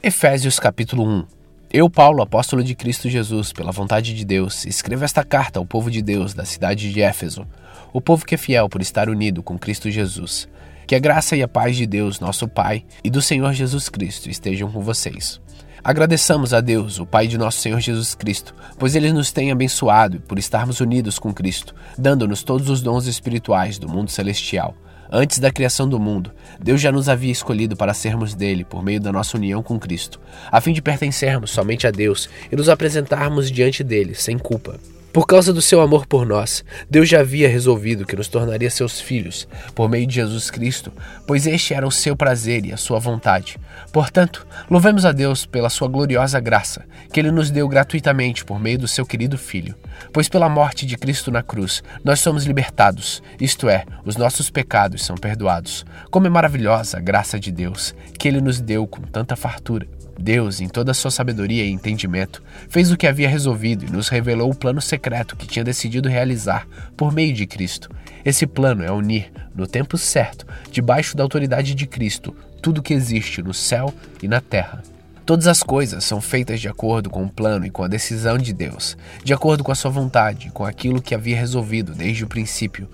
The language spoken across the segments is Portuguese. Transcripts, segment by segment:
Efésios capítulo 1 Eu, Paulo, apóstolo de Cristo Jesus, pela vontade de Deus, escrevo esta carta ao povo de Deus da cidade de Éfeso, o povo que é fiel por estar unido com Cristo Jesus. Que a graça e a paz de Deus, nosso Pai, e do Senhor Jesus Cristo estejam com vocês. Agradeçamos a Deus, o Pai de nosso Senhor Jesus Cristo, pois Ele nos tem abençoado por estarmos unidos com Cristo, dando-nos todos os dons espirituais do mundo celestial. Antes da criação do mundo, Deus já nos havia escolhido para sermos dele por meio da nossa união com Cristo, a fim de pertencermos somente a Deus e nos apresentarmos diante dele sem culpa. Por causa do seu amor por nós, Deus já havia resolvido que nos tornaria seus filhos por meio de Jesus Cristo, pois este era o seu prazer e a sua vontade. Portanto, louvemos a Deus pela sua gloriosa graça, que ele nos deu gratuitamente por meio do seu querido Filho. Pois pela morte de Cristo na cruz, nós somos libertados, isto é, os nossos pecados são perdoados. Como é maravilhosa a graça de Deus, que ele nos deu com tanta fartura. Deus, em toda a sua sabedoria e entendimento, fez o que havia resolvido e nos revelou o plano secreto que tinha decidido realizar por meio de Cristo. Esse plano é unir, no tempo certo, debaixo da autoridade de Cristo, tudo que existe no céu e na terra. Todas as coisas são feitas de acordo com o plano e com a decisão de Deus, de acordo com a sua vontade, com aquilo que havia resolvido desde o princípio.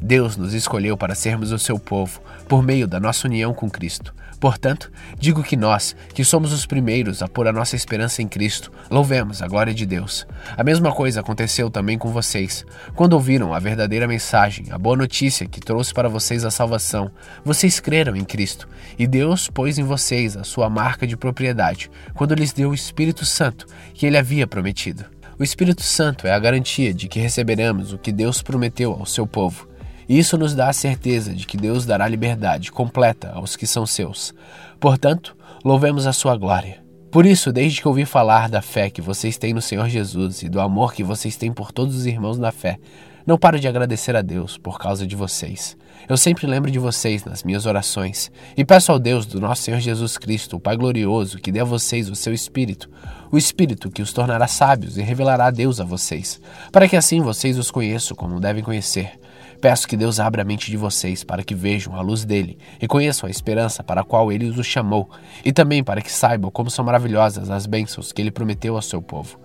Deus nos escolheu para sermos o seu povo, por meio da nossa união com Cristo. Portanto, digo que nós, que somos os primeiros a pôr a nossa esperança em Cristo, louvemos a glória de Deus. A mesma coisa aconteceu também com vocês. Quando ouviram a verdadeira mensagem, a boa notícia que trouxe para vocês a salvação, vocês creram em Cristo, e Deus pôs em vocês a sua marca de propriedade, quando lhes deu o Espírito Santo, que ele havia prometido. O Espírito Santo é a garantia de que receberemos o que Deus prometeu ao seu povo. Isso nos dá a certeza de que Deus dará liberdade completa aos que são seus. Portanto, louvemos a sua glória. Por isso, desde que ouvi falar da fé que vocês têm no Senhor Jesus e do amor que vocês têm por todos os irmãos na fé, não paro de agradecer a Deus por causa de vocês. Eu sempre lembro de vocês nas minhas orações e peço ao Deus do nosso Senhor Jesus Cristo, o Pai glorioso, que dê a vocês o seu Espírito, o Espírito que os tornará sábios e revelará Deus a vocês, para que assim vocês os conheçam como devem conhecer. Peço que Deus abra a mente de vocês para que vejam a luz dele e conheçam a esperança para a qual ele os chamou, e também para que saibam como são maravilhosas as bênçãos que ele prometeu ao seu povo.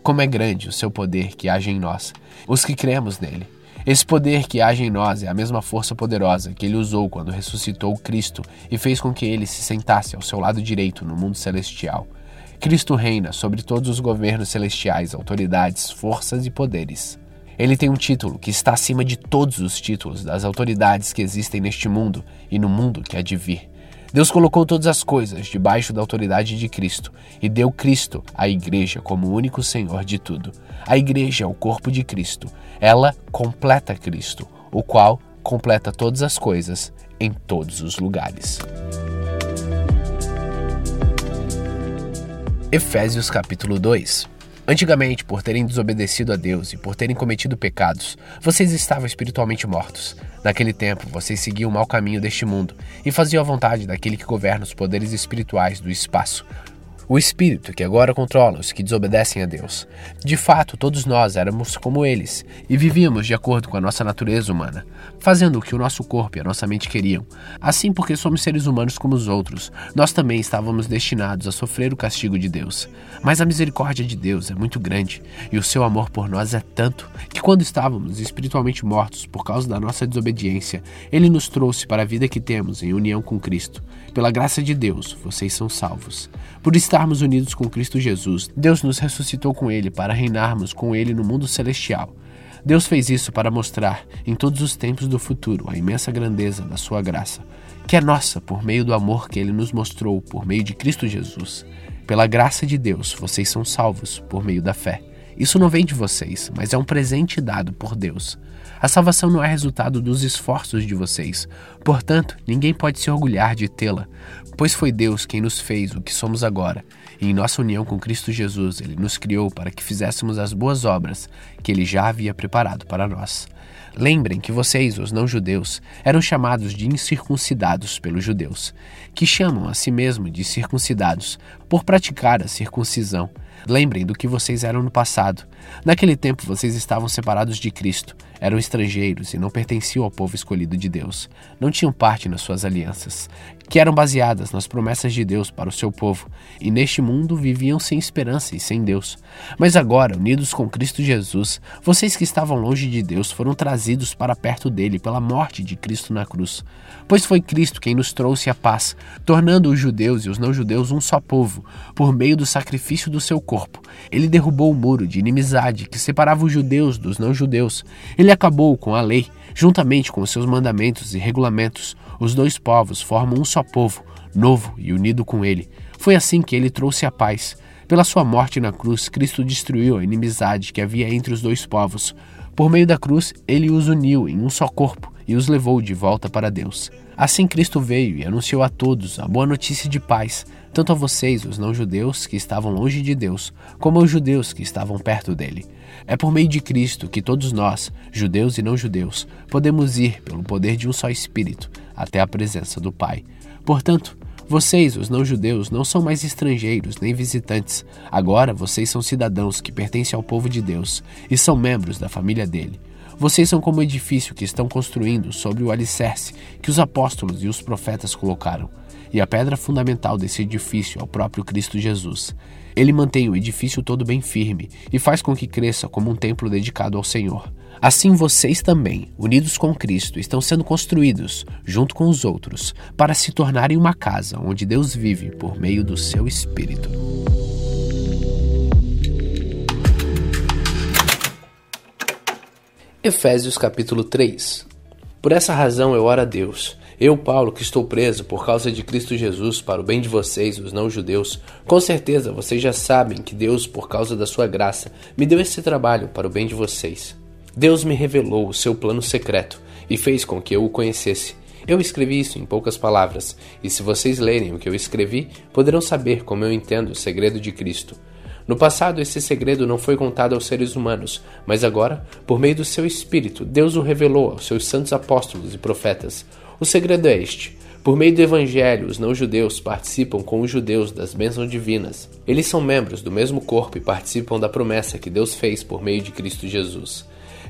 Como é grande o seu poder que age em nós, os que cremos nele. Esse poder que age em nós é a mesma força poderosa que ele usou quando ressuscitou Cristo e fez com que ele se sentasse ao seu lado direito no mundo celestial. Cristo reina sobre todos os governos celestiais, autoridades, forças e poderes. Ele tem um título que está acima de todos os títulos das autoridades que existem neste mundo e no mundo que há de vir. Deus colocou todas as coisas debaixo da autoridade de Cristo e deu Cristo à Igreja como o único Senhor de tudo. A Igreja é o corpo de Cristo. Ela completa Cristo, o qual completa todas as coisas em todos os lugares. Efésios capítulo 2 Antigamente, por terem desobedecido a Deus e por terem cometido pecados, vocês estavam espiritualmente mortos. Naquele tempo, vocês seguiam o mau caminho deste mundo e faziam a vontade daquele que governa os poderes espirituais do espaço, o espírito que agora controla os que desobedecem a Deus. De fato, todos nós éramos como eles e vivíamos de acordo com a nossa natureza humana, fazendo o que o nosso corpo e a nossa mente queriam. Assim, porque somos seres humanos como os outros, nós também estávamos destinados a sofrer o castigo de Deus. Mas a misericórdia de Deus é muito grande e o seu amor por nós é tanto que, quando estávamos espiritualmente mortos por causa da nossa desobediência, ele nos trouxe para a vida que temos em união com Cristo. Pela graça de Deus, vocês são salvos. Por estarmos unidos com Cristo Jesus, Deus nos ressuscitou com Ele para reinarmos com Ele no mundo celestial. Deus fez isso para mostrar, em todos os tempos do futuro, a imensa grandeza da Sua graça, que é nossa por meio do amor que Ele nos mostrou por meio de Cristo Jesus. Pela graça de Deus, vocês são salvos por meio da fé. Isso não vem de vocês, mas é um presente dado por Deus. A salvação não é resultado dos esforços de vocês, portanto, ninguém pode se orgulhar de tê-la, pois foi Deus quem nos fez o que somos agora, e em nossa união com Cristo Jesus, Ele nos criou para que fizéssemos as boas obras que Ele já havia preparado para nós. Lembrem que vocês, os não-judeus, eram chamados de incircuncidados pelos judeus, que chamam a si mesmo de circuncidados por praticar a circuncisão. Lembrem do que vocês eram no passado. Naquele tempo vocês estavam separados de Cristo, eram estrangeiros e não pertenciam ao povo escolhido de Deus. Não tinham parte nas suas alianças, que eram baseadas nas promessas de Deus para o seu povo, e neste mundo viviam sem esperança e sem Deus. Mas agora, unidos com Cristo Jesus, vocês que estavam longe de Deus foram trazidos para perto dele pela morte de Cristo na cruz. Pois foi Cristo quem nos trouxe a paz, tornando os judeus e os não-judeus um só povo, por meio do sacrifício do seu corpo. Ele derrubou o muro de inimizade que separava os judeus dos não-judeus. Ele acabou com a lei, juntamente com seus mandamentos e regulamentos. Os dois povos formam um só povo, novo e unido com ele. Foi assim que ele trouxe a paz. Pela sua morte na cruz, Cristo destruiu a inimizade que havia entre os dois povos. Por meio da cruz, ele os uniu em um só corpo e os levou de volta para Deus. Assim Cristo veio e anunciou a todos a boa notícia de paz, tanto a vocês, os não-judeus que estavam longe de Deus, como aos judeus que estavam perto dele. É por meio de Cristo que todos nós, judeus e não-judeus, podemos ir, pelo poder de um só Espírito, até a presença do Pai. Portanto, vocês, os não-judeus, não são mais estrangeiros nem visitantes. Agora vocês são cidadãos que pertencem ao povo de Deus e são membros da família dele. Vocês são como o edifício que estão construindo sobre o alicerce que os apóstolos e os profetas colocaram. E a pedra fundamental desse edifício é o próprio Cristo Jesus. Ele mantém o edifício todo bem firme e faz com que cresça como um templo dedicado ao Senhor. Assim vocês também, unidos com Cristo, estão sendo construídos, junto com os outros, para se tornarem uma casa onde Deus vive por meio do seu Espírito. Efésios capítulo 3 Por essa razão eu oro a Deus eu, Paulo, que estou preso por causa de Cristo Jesus para o bem de vocês, os não-judeus, com certeza vocês já sabem que Deus, por causa da sua graça, me deu esse trabalho para o bem de vocês. Deus me revelou o seu plano secreto e fez com que eu o conhecesse. Eu escrevi isso em poucas palavras, e se vocês lerem o que eu escrevi, poderão saber como eu entendo o segredo de Cristo. No passado, esse segredo não foi contado aos seres humanos, mas agora, por meio do seu Espírito, Deus o revelou aos seus santos apóstolos e profetas. O segredo é este. Por meio do Evangelho, os não-judeus participam com os judeus das bênçãos divinas. Eles são membros do mesmo corpo e participam da promessa que Deus fez por meio de Cristo Jesus.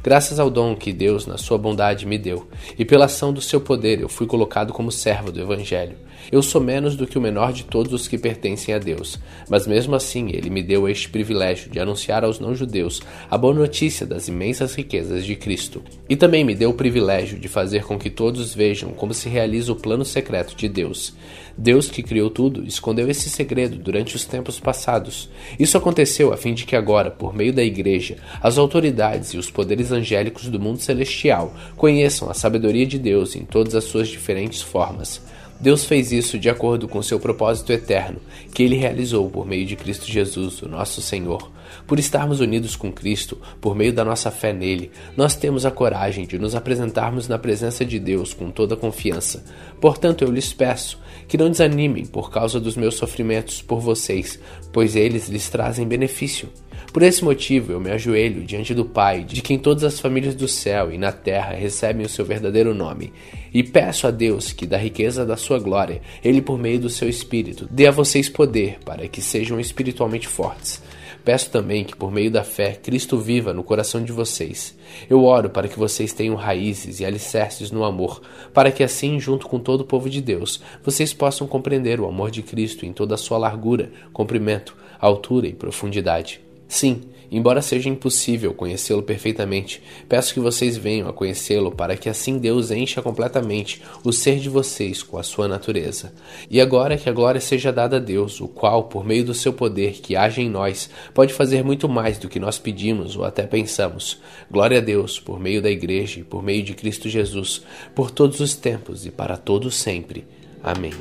Graças ao dom que Deus, na sua bondade, me deu, e pela ação do seu poder, eu fui colocado como servo do Evangelho. Eu sou menos do que o menor de todos os que pertencem a Deus, mas mesmo assim ele me deu este privilégio de anunciar aos não-judeus a boa notícia das imensas riquezas de Cristo. E também me deu o privilégio de fazer com que todos vejam como se realiza o plano secreto de Deus. Deus que criou tudo escondeu esse segredo durante os tempos passados. Isso aconteceu a fim de que agora, por meio da Igreja, as autoridades e os poderes angélicos do mundo celestial conheçam a sabedoria de Deus em todas as suas diferentes formas. Deus fez isso de acordo com seu propósito eterno, que ele realizou por meio de Cristo Jesus, o nosso Senhor. Por estarmos unidos com Cristo, por meio da nossa fé nele, nós temos a coragem de nos apresentarmos na presença de Deus com toda confiança. Portanto, eu lhes peço que não desanimem por causa dos meus sofrimentos por vocês, pois eles lhes trazem benefício. Por esse motivo, eu me ajoelho diante do Pai, de quem todas as famílias do céu e na terra recebem o seu verdadeiro nome, e peço a Deus que, da riqueza da sua glória, Ele, por meio do seu Espírito, dê a vocês poder para que sejam espiritualmente fortes. Peço também que, por meio da fé, Cristo viva no coração de vocês. Eu oro para que vocês tenham raízes e alicerces no amor, para que assim, junto com todo o povo de Deus, vocês possam compreender o amor de Cristo em toda a sua largura, comprimento, altura e profundidade. Sim, embora seja impossível conhecê-lo perfeitamente, peço que vocês venham a conhecê-lo para que assim Deus encha completamente o ser de vocês com a sua natureza. E agora que a glória seja dada a Deus, o qual, por meio do seu poder que age em nós, pode fazer muito mais do que nós pedimos ou até pensamos. Glória a Deus, por meio da Igreja e por meio de Cristo Jesus, por todos os tempos e para todos sempre. Amém.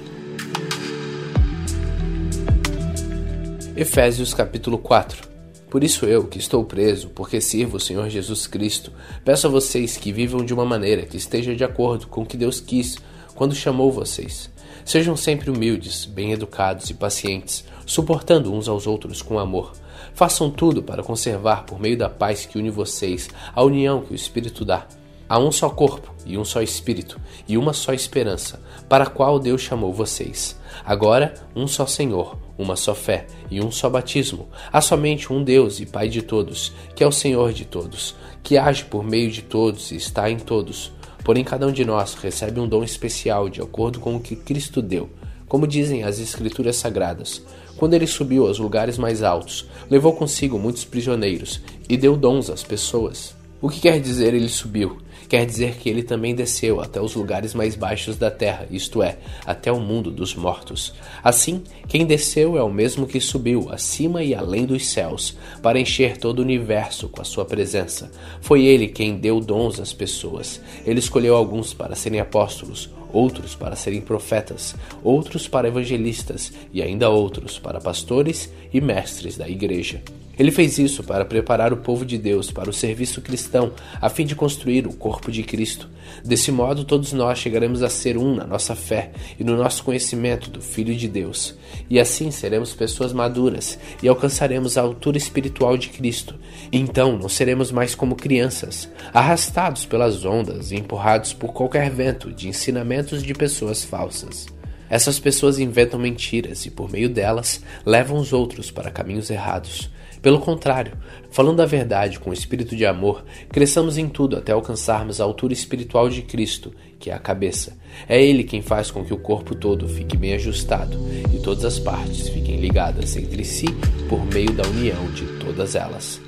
Efésios capítulo 4 por isso eu, que estou preso, porque sirvo o Senhor Jesus Cristo, peço a vocês que vivam de uma maneira que esteja de acordo com o que Deus quis quando chamou vocês. Sejam sempre humildes, bem educados e pacientes, suportando uns aos outros com amor. Façam tudo para conservar, por meio da paz que une vocês, a união que o Espírito dá. Há um só corpo e um só espírito e uma só esperança, para a qual Deus chamou vocês. Agora, um só Senhor, uma só fé e um só batismo. Há somente um Deus e Pai de todos, que é o Senhor de todos, que age por meio de todos e está em todos. Porém, cada um de nós recebe um dom especial de acordo com o que Cristo deu. Como dizem as Escrituras Sagradas, quando ele subiu aos lugares mais altos, levou consigo muitos prisioneiros e deu dons às pessoas. O que quer dizer ele subiu? Quer dizer que ele também desceu até os lugares mais baixos da terra, isto é, até o mundo dos mortos. Assim, quem desceu é o mesmo que subiu acima e além dos céus, para encher todo o universo com a sua presença. Foi ele quem deu dons às pessoas. Ele escolheu alguns para serem apóstolos, outros para serem profetas, outros para evangelistas e ainda outros para pastores e mestres da igreja. Ele fez isso para preparar o povo de Deus para o serviço cristão, a fim de construir o corpo de Cristo. Desse modo, todos nós chegaremos a ser um na nossa fé e no nosso conhecimento do Filho de Deus. E assim seremos pessoas maduras e alcançaremos a altura espiritual de Cristo. Então não seremos mais como crianças, arrastados pelas ondas e empurrados por qualquer vento de ensinamentos de pessoas falsas. Essas pessoas inventam mentiras e, por meio delas, levam os outros para caminhos errados. Pelo contrário, falando a verdade com espírito de amor, cresçamos em tudo até alcançarmos a altura espiritual de Cristo, que é a cabeça. É Ele quem faz com que o corpo todo fique bem ajustado e todas as partes fiquem ligadas entre si por meio da união de todas elas.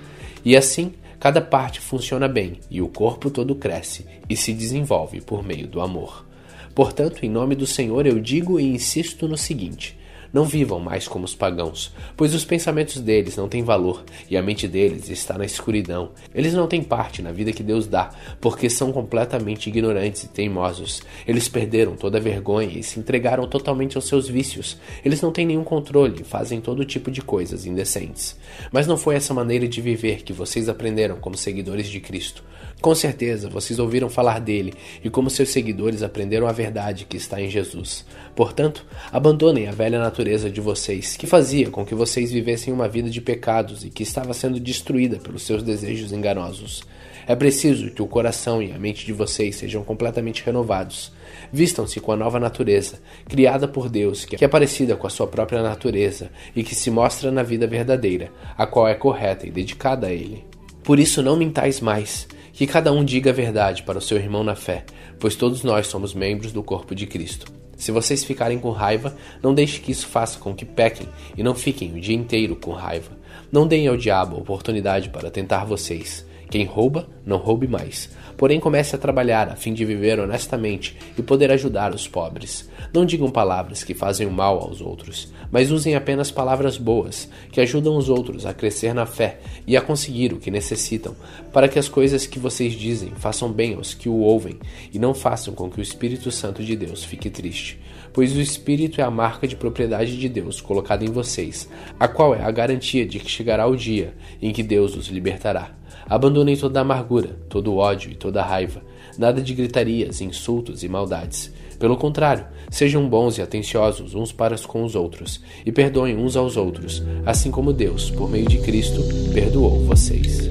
E assim, cada parte funciona bem e o corpo todo cresce e se desenvolve por meio do amor. Portanto, em nome do Senhor, eu digo e insisto no seguinte não vivam mais como os pagãos, pois os pensamentos deles não têm valor e a mente deles está na escuridão. Eles não têm parte na vida que Deus dá, porque são completamente ignorantes e teimosos. Eles perderam toda a vergonha e se entregaram totalmente aos seus vícios. Eles não têm nenhum controle e fazem todo tipo de coisas indecentes. Mas não foi essa maneira de viver que vocês aprenderam como seguidores de Cristo. Com certeza vocês ouviram falar dele e como seus seguidores aprenderam a verdade que está em Jesus. Portanto, abandonem a velha natureza de vocês, que fazia com que vocês vivessem uma vida de pecados e que estava sendo destruída pelos seus desejos enganosos. É preciso que o coração e a mente de vocês sejam completamente renovados. Vistam-se com a nova natureza, criada por Deus, que é parecida com a sua própria natureza e que se mostra na vida verdadeira, a qual é correta e dedicada a Ele. Por isso não mintais mais, que cada um diga a verdade para o seu irmão na fé, pois todos nós somos membros do corpo de Cristo. Se vocês ficarem com raiva, não deixe que isso faça com que pequem e não fiquem o dia inteiro com raiva. Não deem ao diabo oportunidade para tentar vocês. Quem rouba, não roube mais. Porém, comece a trabalhar a fim de viver honestamente e poder ajudar os pobres. Não digam palavras que fazem mal aos outros, mas usem apenas palavras boas, que ajudam os outros a crescer na fé e a conseguir o que necessitam, para que as coisas que vocês dizem façam bem aos que o ouvem e não façam com que o Espírito Santo de Deus fique triste. Pois o Espírito é a marca de propriedade de Deus colocada em vocês, a qual é a garantia de que chegará o dia em que Deus os libertará. Abandonem toda amargura, todo ódio e toda raiva, nada de gritarias, insultos e maldades. Pelo contrário, sejam bons e atenciosos uns para com os outros, e perdoem uns aos outros, assim como Deus, por meio de Cristo, perdoou vocês.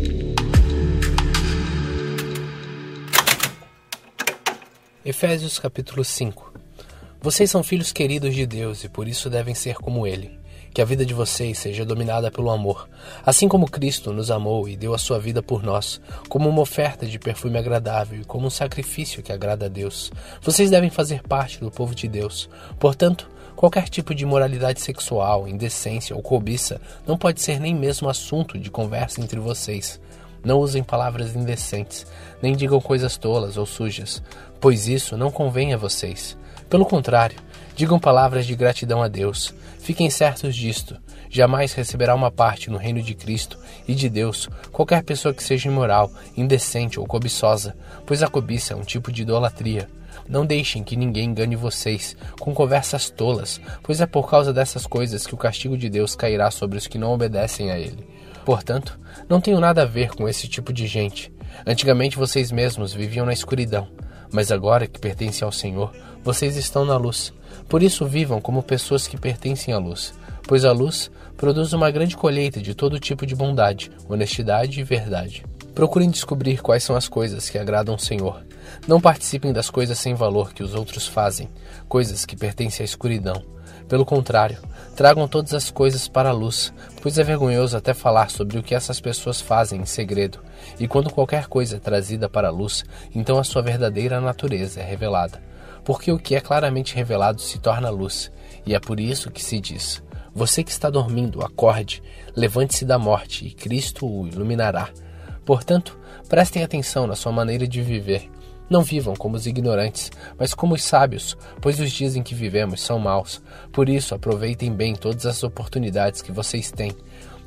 Efésios capítulo 5 Vocês são filhos queridos de Deus e por isso devem ser como Ele que a vida de vocês seja dominada pelo amor, assim como Cristo nos amou e deu a sua vida por nós, como uma oferta de perfume agradável e como um sacrifício que agrada a Deus. Vocês devem fazer parte do povo de Deus. Portanto, Qualquer tipo de imoralidade sexual, indecência ou cobiça não pode ser nem mesmo assunto de conversa entre vocês. Não usem palavras indecentes, nem digam coisas tolas ou sujas, pois isso não convém a vocês. Pelo contrário, digam palavras de gratidão a Deus. Fiquem certos disto: jamais receberá uma parte no reino de Cristo e de Deus qualquer pessoa que seja imoral, indecente ou cobiçosa, pois a cobiça é um tipo de idolatria. Não deixem que ninguém engane vocês com conversas tolas, pois é por causa dessas coisas que o castigo de Deus cairá sobre os que não obedecem a Ele. Portanto, não tenho nada a ver com esse tipo de gente. Antigamente vocês mesmos viviam na escuridão, mas agora que pertencem ao Senhor, vocês estão na luz. Por isso vivam como pessoas que pertencem à luz, pois a luz produz uma grande colheita de todo tipo de bondade, honestidade e verdade. Procurem descobrir quais são as coisas que agradam o Senhor. Não participem das coisas sem valor que os outros fazem, coisas que pertencem à escuridão. Pelo contrário, tragam todas as coisas para a luz, pois é vergonhoso até falar sobre o que essas pessoas fazem em segredo. E quando qualquer coisa é trazida para a luz, então a sua verdadeira natureza é revelada. Porque o que é claramente revelado se torna luz, e é por isso que se diz: Você que está dormindo, acorde, levante-se da morte, e Cristo o iluminará. Portanto, prestem atenção na sua maneira de viver. Não vivam como os ignorantes, mas como os sábios, pois os dias em que vivemos são maus. Por isso, aproveitem bem todas as oportunidades que vocês têm.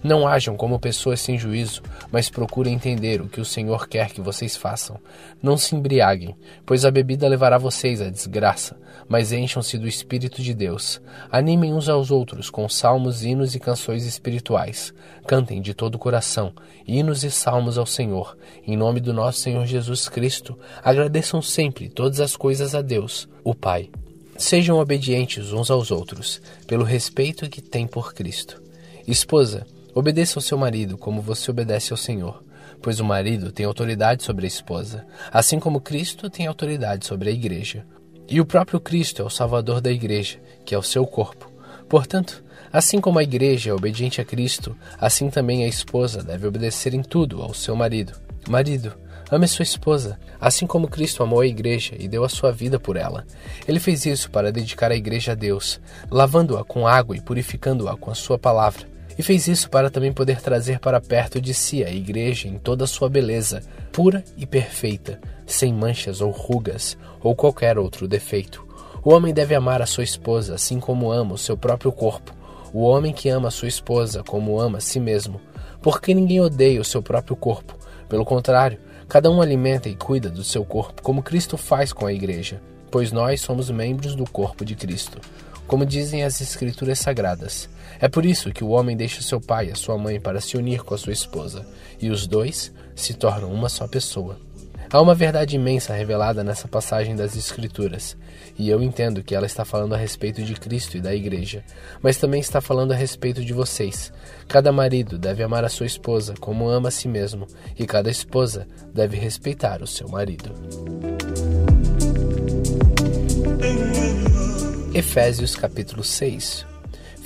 Não ajam como pessoas sem juízo, mas procurem entender o que o Senhor quer que vocês façam. Não se embriaguem, pois a bebida levará vocês à desgraça, mas encham-se do Espírito de Deus. Animem uns aos outros com salmos, hinos e canções espirituais. Cantem de todo o coração, hinos e salmos ao Senhor. Em nome do nosso Senhor Jesus Cristo, agradeçam sempre todas as coisas a Deus, o Pai. Sejam obedientes uns aos outros, pelo respeito que têm por Cristo. Esposa, Obedeça ao seu marido como você obedece ao Senhor, pois o marido tem autoridade sobre a esposa, assim como Cristo tem autoridade sobre a igreja. E o próprio Cristo é o Salvador da igreja, que é o seu corpo. Portanto, assim como a igreja é obediente a Cristo, assim também a esposa deve obedecer em tudo ao seu marido. Marido, ame sua esposa, assim como Cristo amou a igreja e deu a sua vida por ela. Ele fez isso para dedicar a igreja a Deus, lavando-a com água e purificando-a com a sua palavra e fez isso para também poder trazer para perto de si a igreja em toda a sua beleza, pura e perfeita, sem manchas ou rugas ou qualquer outro defeito. O homem deve amar a sua esposa assim como ama o seu próprio corpo. O homem que ama a sua esposa como ama a si mesmo, porque ninguém odeia o seu próprio corpo. Pelo contrário, cada um alimenta e cuida do seu corpo, como Cristo faz com a igreja, pois nós somos membros do corpo de Cristo como dizem as Escrituras Sagradas. É por isso que o homem deixa seu pai e a sua mãe para se unir com a sua esposa, e os dois se tornam uma só pessoa. Há uma verdade imensa revelada nessa passagem das Escrituras, e eu entendo que ela está falando a respeito de Cristo e da Igreja, mas também está falando a respeito de vocês. Cada marido deve amar a sua esposa como ama a si mesmo, e cada esposa deve respeitar o seu marido. Efésios capítulo 6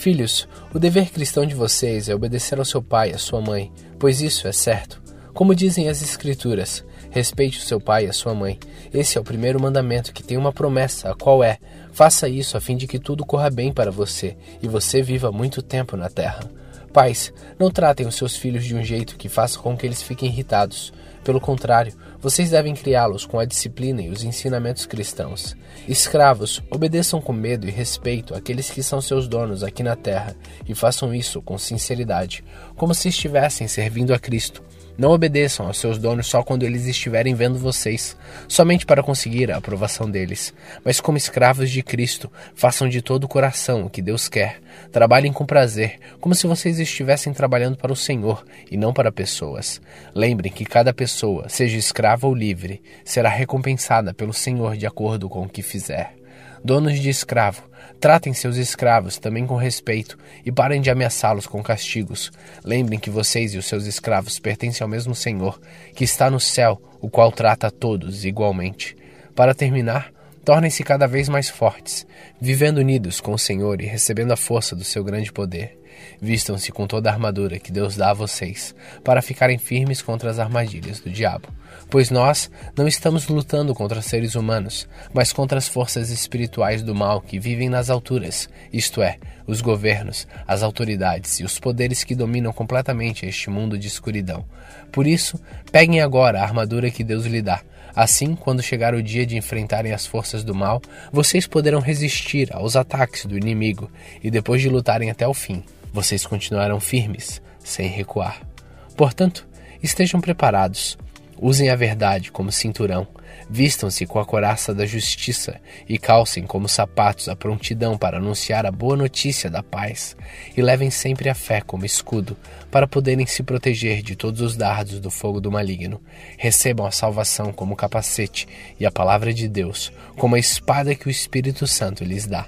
Filhos, o dever cristão de vocês é obedecer ao seu pai e à sua mãe, pois isso é certo. Como dizem as Escrituras, respeite o seu pai e a sua mãe. Esse é o primeiro mandamento que tem uma promessa, a qual é: faça isso a fim de que tudo corra bem para você e você viva muito tempo na terra. Pais, não tratem os seus filhos de um jeito que faça com que eles fiquem irritados. Pelo contrário, vocês devem criá-los com a disciplina e os ensinamentos cristãos. Escravos, obedeçam com medo e respeito aqueles que são seus donos aqui na terra e façam isso com sinceridade, como se estivessem servindo a Cristo não obedeçam aos seus donos só quando eles estiverem vendo vocês, somente para conseguir a aprovação deles, mas como escravos de Cristo, façam de todo o coração o que Deus quer. Trabalhem com prazer, como se vocês estivessem trabalhando para o Senhor e não para pessoas. Lembrem que cada pessoa, seja escrava ou livre, será recompensada pelo Senhor de acordo com o que fizer. Donos de escravo, tratem seus escravos também com respeito e parem de ameaçá-los com castigos. Lembrem que vocês e os seus escravos pertencem ao mesmo Senhor, que está no céu, o qual trata a todos igualmente. Para terminar, tornem-se cada vez mais fortes, vivendo unidos com o Senhor e recebendo a força do seu grande poder. Vistam-se com toda a armadura que Deus dá a vocês, para ficarem firmes contra as armadilhas do diabo. Pois nós não estamos lutando contra seres humanos, mas contra as forças espirituais do mal que vivem nas alturas, isto é, os governos, as autoridades e os poderes que dominam completamente este mundo de escuridão. Por isso, peguem agora a armadura que Deus lhe dá. Assim, quando chegar o dia de enfrentarem as forças do mal, vocês poderão resistir aos ataques do inimigo e depois de lutarem até o fim, vocês continuarão firmes, sem recuar. Portanto, estejam preparados. Usem a verdade como cinturão, vistam-se com a coraça da justiça e calcem como sapatos a prontidão para anunciar a boa notícia da paz, e levem sempre a fé como escudo, para poderem se proteger de todos os dardos do fogo do maligno. Recebam a salvação como capacete e a palavra de Deus como a espada que o Espírito Santo lhes dá.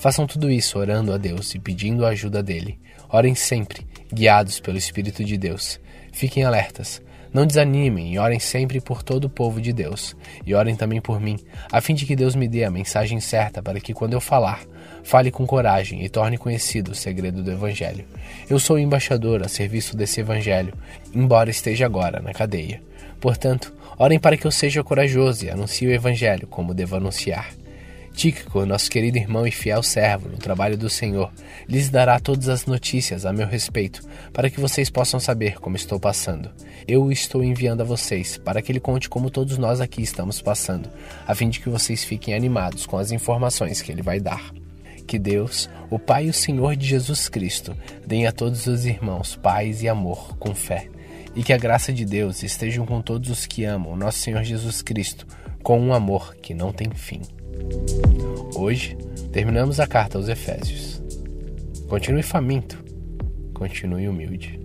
Façam tudo isso orando a Deus e pedindo a ajuda dele. Orem sempre, guiados pelo Espírito de Deus. Fiquem alertas. Não desanimem e orem sempre por todo o povo de Deus, e orem também por mim, a fim de que Deus me dê a mensagem certa para que, quando eu falar, fale com coragem e torne conhecido o segredo do Evangelho. Eu sou embaixador a serviço desse Evangelho, embora esteja agora na cadeia. Portanto, orem para que eu seja corajoso e anuncie o Evangelho como devo anunciar. Tíquico, nosso querido irmão e fiel servo no trabalho do Senhor, lhes dará todas as notícias a meu respeito, para que vocês possam saber como estou passando. Eu o estou enviando a vocês, para que ele conte como todos nós aqui estamos passando, a fim de que vocês fiquem animados com as informações que ele vai dar. Que Deus, o Pai e o Senhor de Jesus Cristo, deem a todos os irmãos paz e amor com fé, e que a graça de Deus estejam com todos os que amam nosso Senhor Jesus Cristo, com um amor que não tem fim. Hoje, terminamos a carta aos Efésios. Continue faminto, continue humilde.